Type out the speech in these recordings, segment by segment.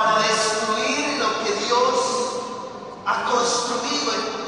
para destruir lo que Dios ha construido en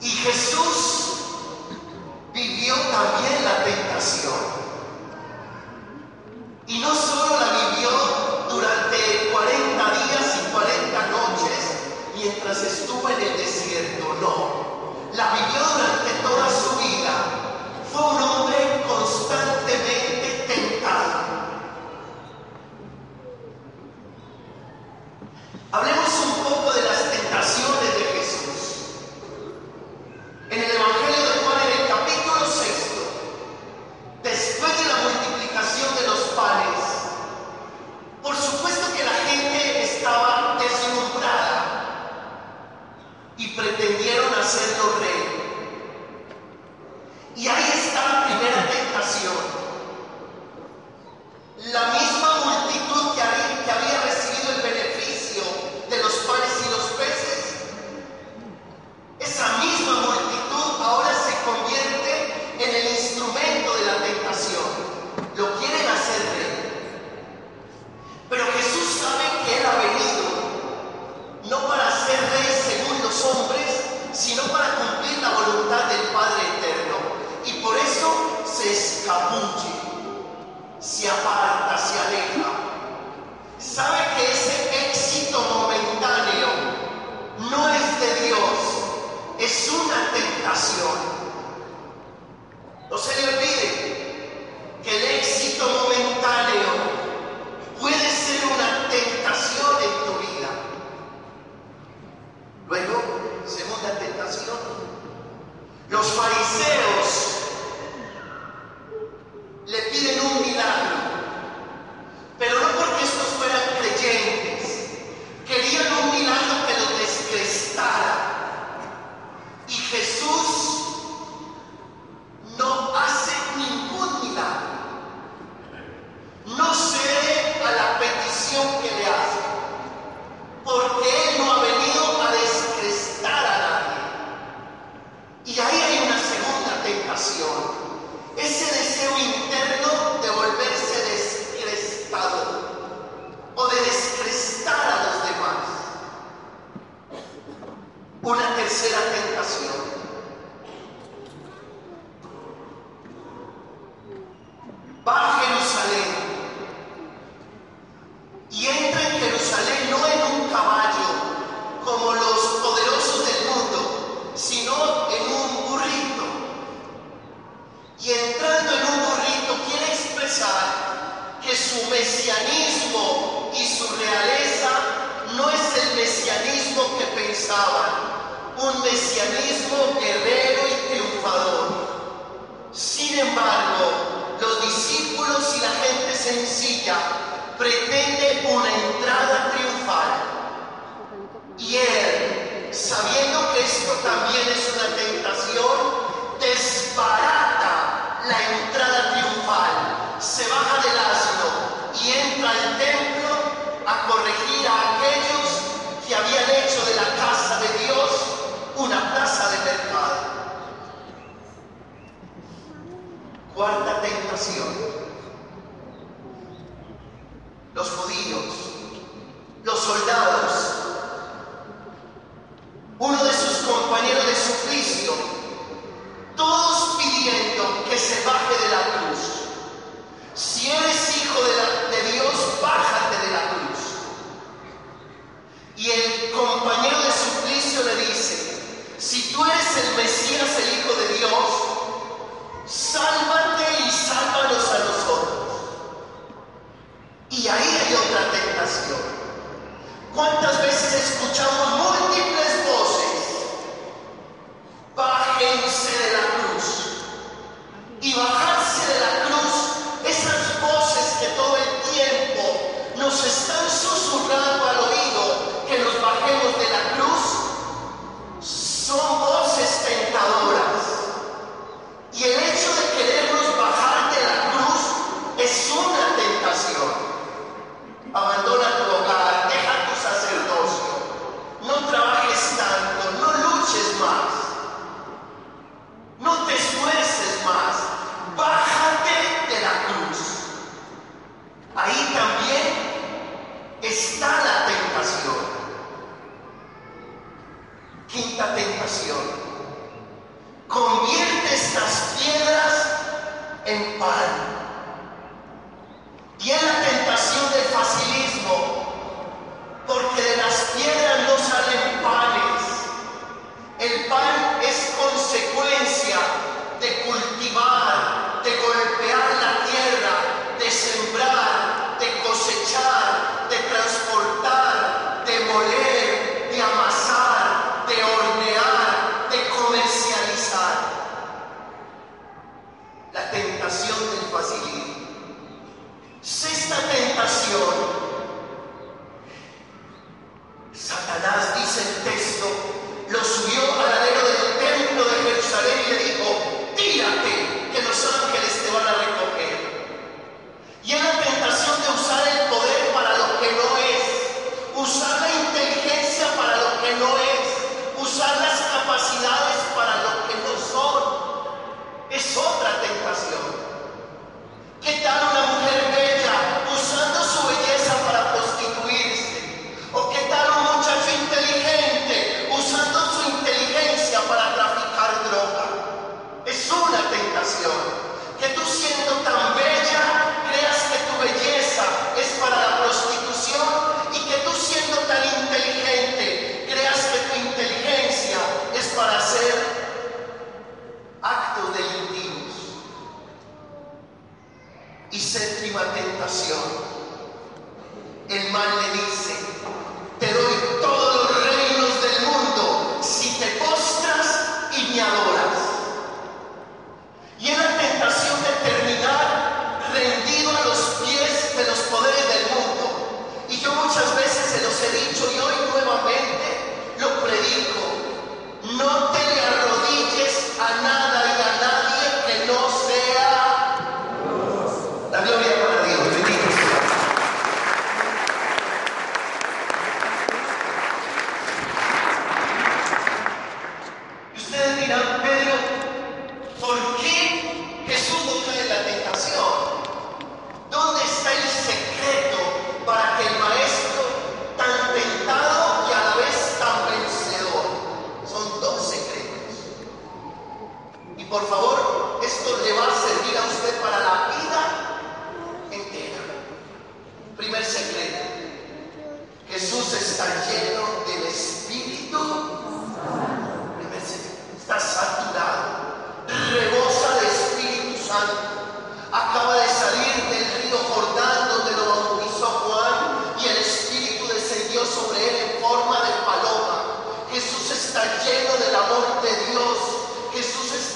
Y Jesús sin. assim, ó.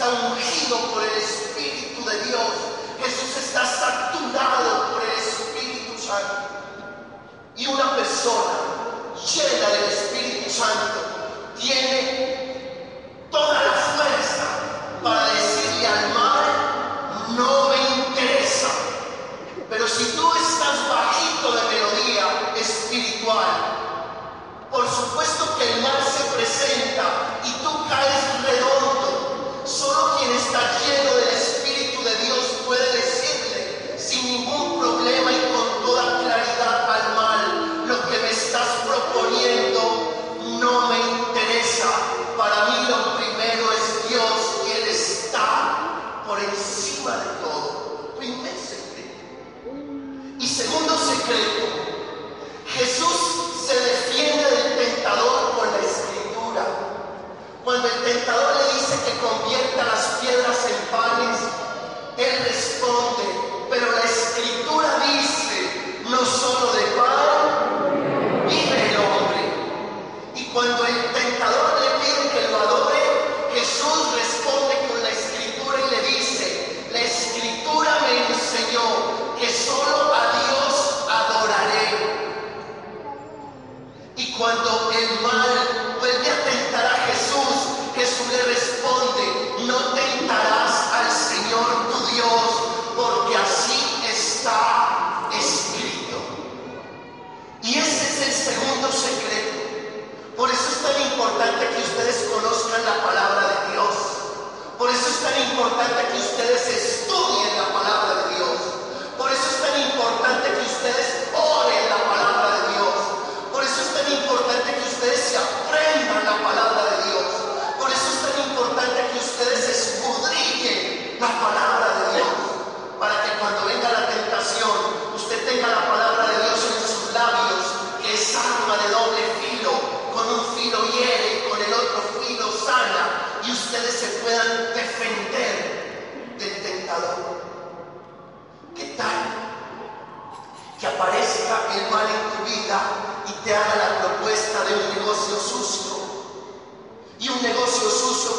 está ungido por el Espíritu de Dios. Jesús está saturado por el Espíritu Santo. Y una persona llena del Espíritu Santo tiene ustedes se puedan defender del tentador. ¿Qué tal? Que aparezca el mal en tu vida y te haga la propuesta de un negocio sucio. Y un negocio sucio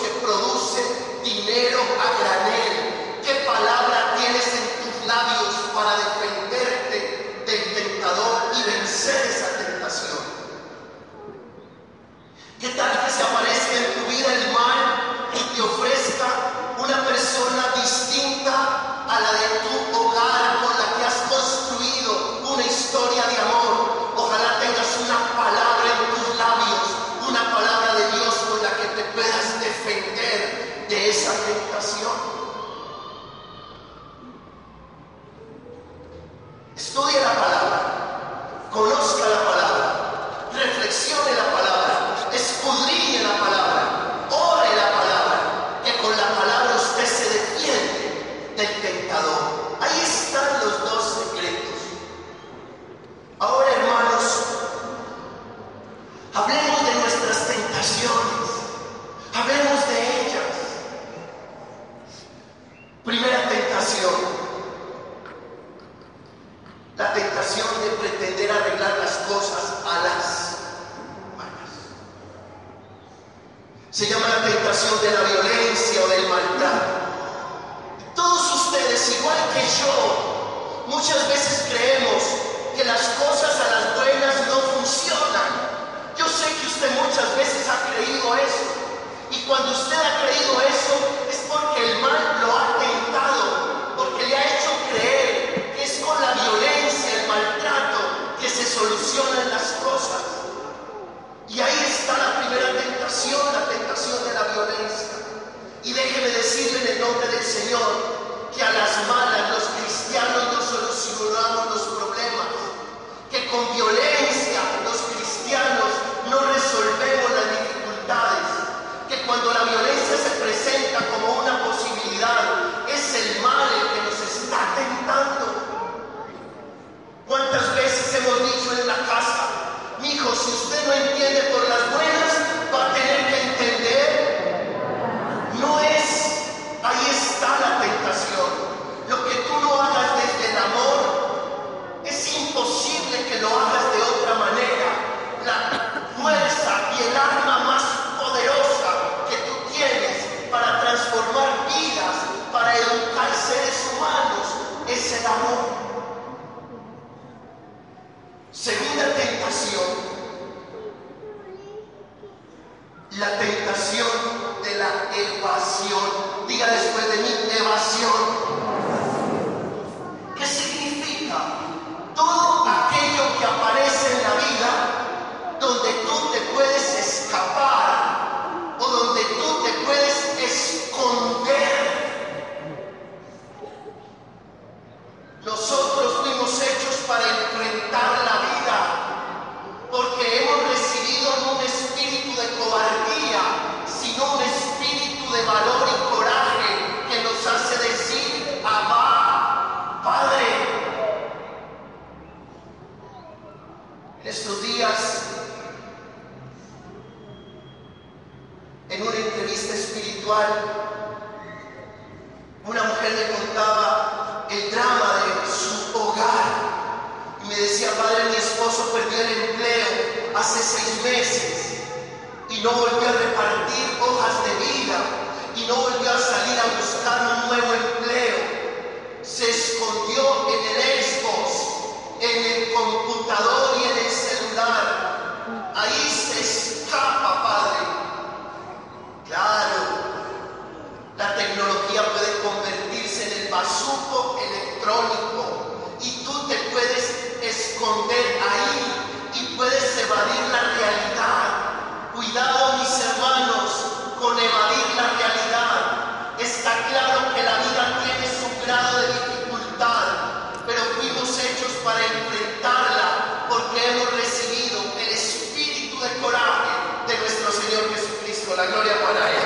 Que a las malas los cristianos no solucionamos los problemas, que con violencia los cristianos no resolvemos las dificultades, que cuando la violencia se presenta como una posibilidad, es el mal el que nos está tentando. ¿Cuántas veces hemos dicho en la casa, mi hijo, si usted no entiende por las buenas, va a tener que entender? No es, ahí está la tentación. Lo que tú no hagas desde el amor, es imposible que lo hagas de otra manera. La fuerza y el arma más poderosa que tú tienes para transformar vidas, para educar seres humanos, es el amor. Segunda tentación, la tentación de la evasión. Diga después de mí, evasión. ¿Qué significa? Todo aquello que aparece en la vida donde tú te puedes escapar o donde tú te puedes esconder. Nosotros fuimos hechos para enfrentar la vida, porque hemos recibido no un espíritu de cobardía, sino un espíritu de valor y coraje que nos hace decir, Abba, Padre. En estos días, en una entrevista una mujer me contaba el drama de su hogar y me decía, padre, mi esposo perdió el empleo hace seis meses y no volvió a repartir hojas de vida y no volvió a salir a buscar un nuevo empleo. Se escondió en el Xbox, en el computador y en el celular. Ahí se escapa, padre. Claro, la tecnología puede convertirse en el bazuco electrónico y tú te puedes esconder ahí y puedes evadir la realidad. Cuidado mis hermanos con evadir la realidad. Está claro que la vida tiene su grado de dificultad, pero fuimos hechos para enfrentarla porque hemos recibido el espíritu de coraje de nuestro Señor Jesucristo. La gloria para Él.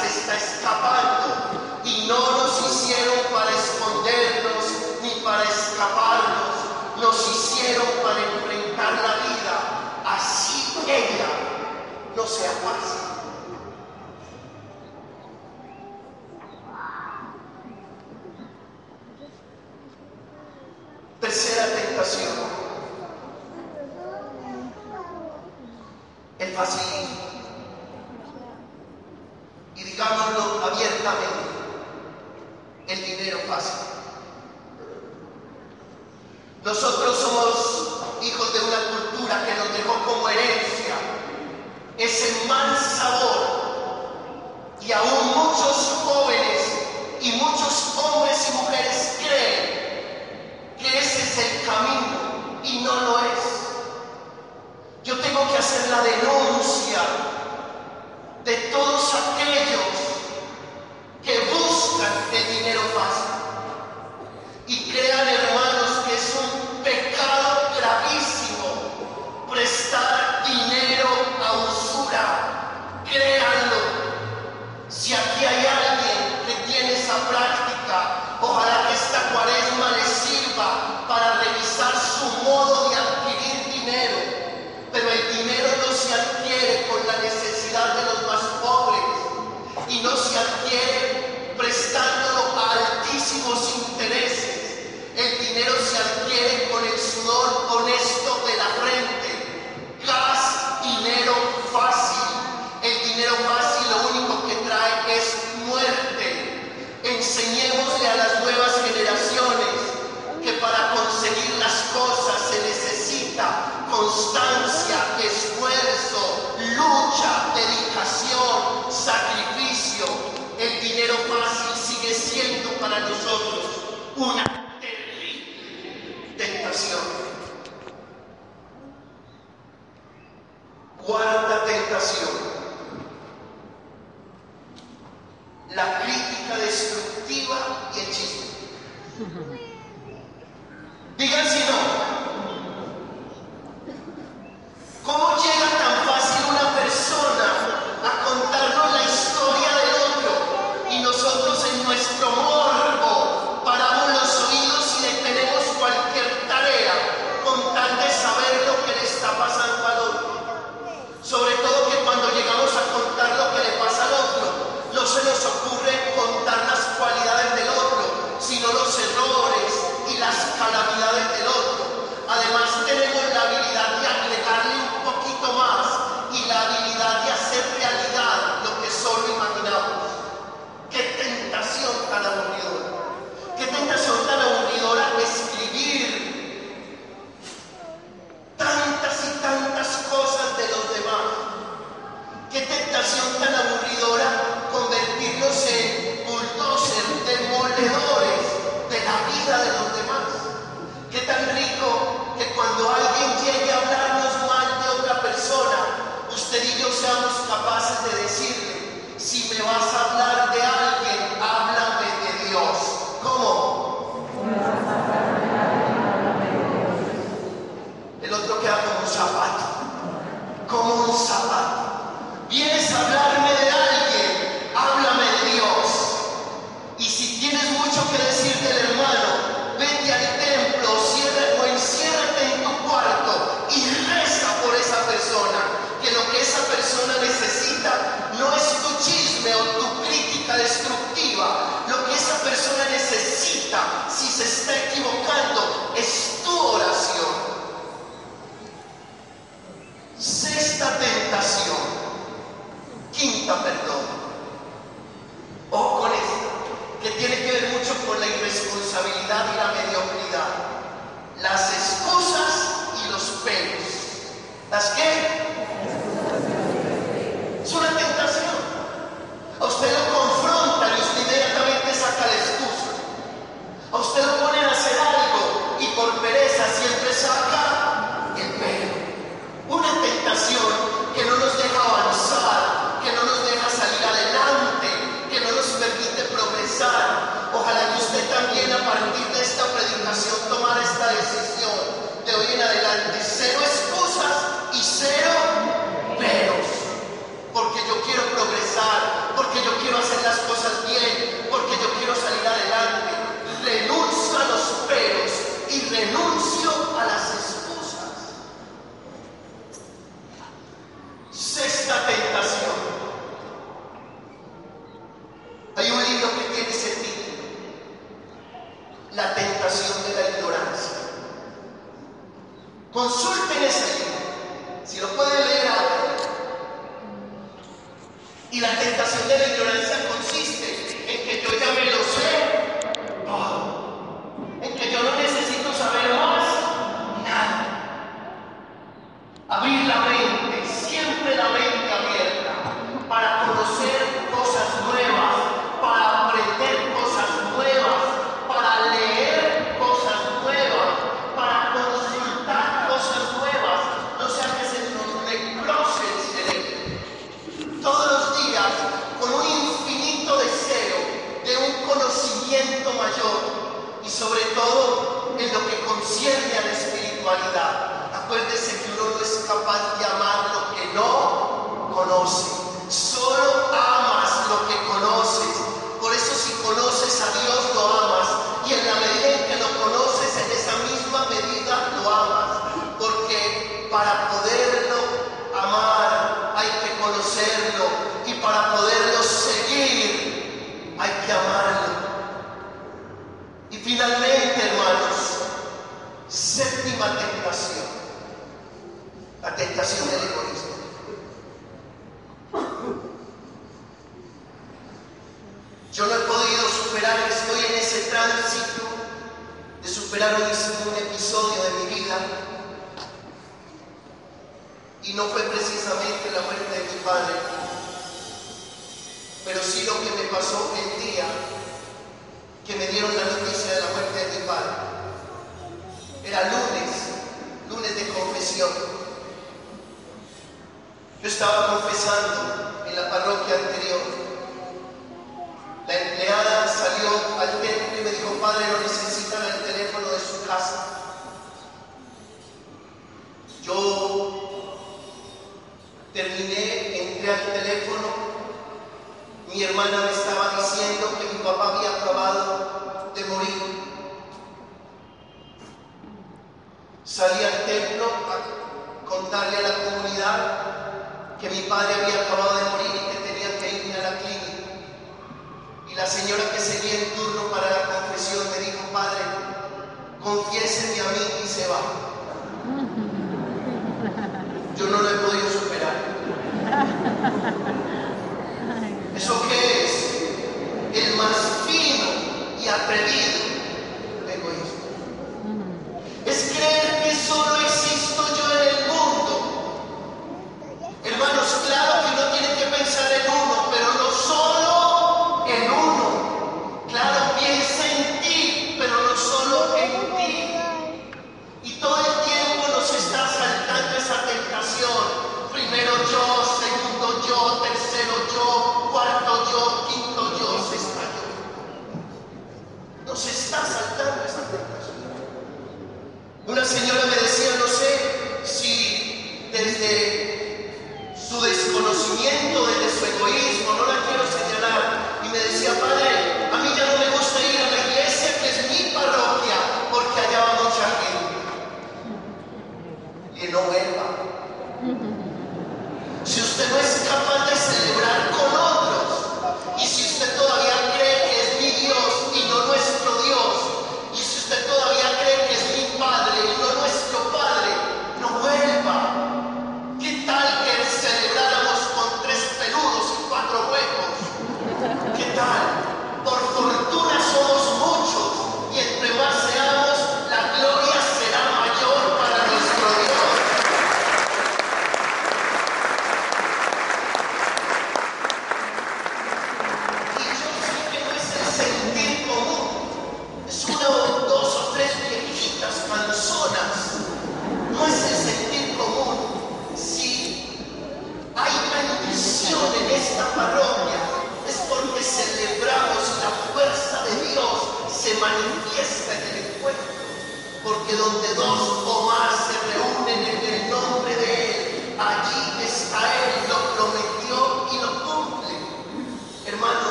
se está escapando y no nos hicieron para escondernos ni para escaparnos, nos hicieron para enfrentar la vida así que ella no se aguasa. sido tantas ahorita la escribir tantas y tantas cosas de los demás. Qué tentación tan aburridora convertirnos en bulldozer, demoledores de la vida de los demás. Qué tan rico que cuando alguien llegue a hablarnos mal de otra persona, usted y yo seamos se está equivocando es tu oración. Sexta tentación. Quinta, perdón. Ojo con esto, que tiene que ver mucho con la irresponsabilidad y la mediocridad. Las excusas y los pelos. ¿Las qué? bien porque yo quiero salir adelante. Renuncio a los peros y renuncio dieron la noticia de la muerte de mi padre. Era lunes, lunes de confesión. Yo estaba confesando en la parroquia anterior. La empleada salió al templo y me dijo, padre, lo necesitan el teléfono de su casa. Yo terminé, entré al teléfono, mi hermana me estaba diciendo que mi papá había acabado Salí al templo a contarle a la comunidad que mi padre había acabado de morir y que tenía que irme a la clínica. Y la señora que seguía el turno para la confesión me dijo, padre, confiéseme a mí y se va. Yo no lo he podido superar. ¿Eso qué es? El más fino y atrevido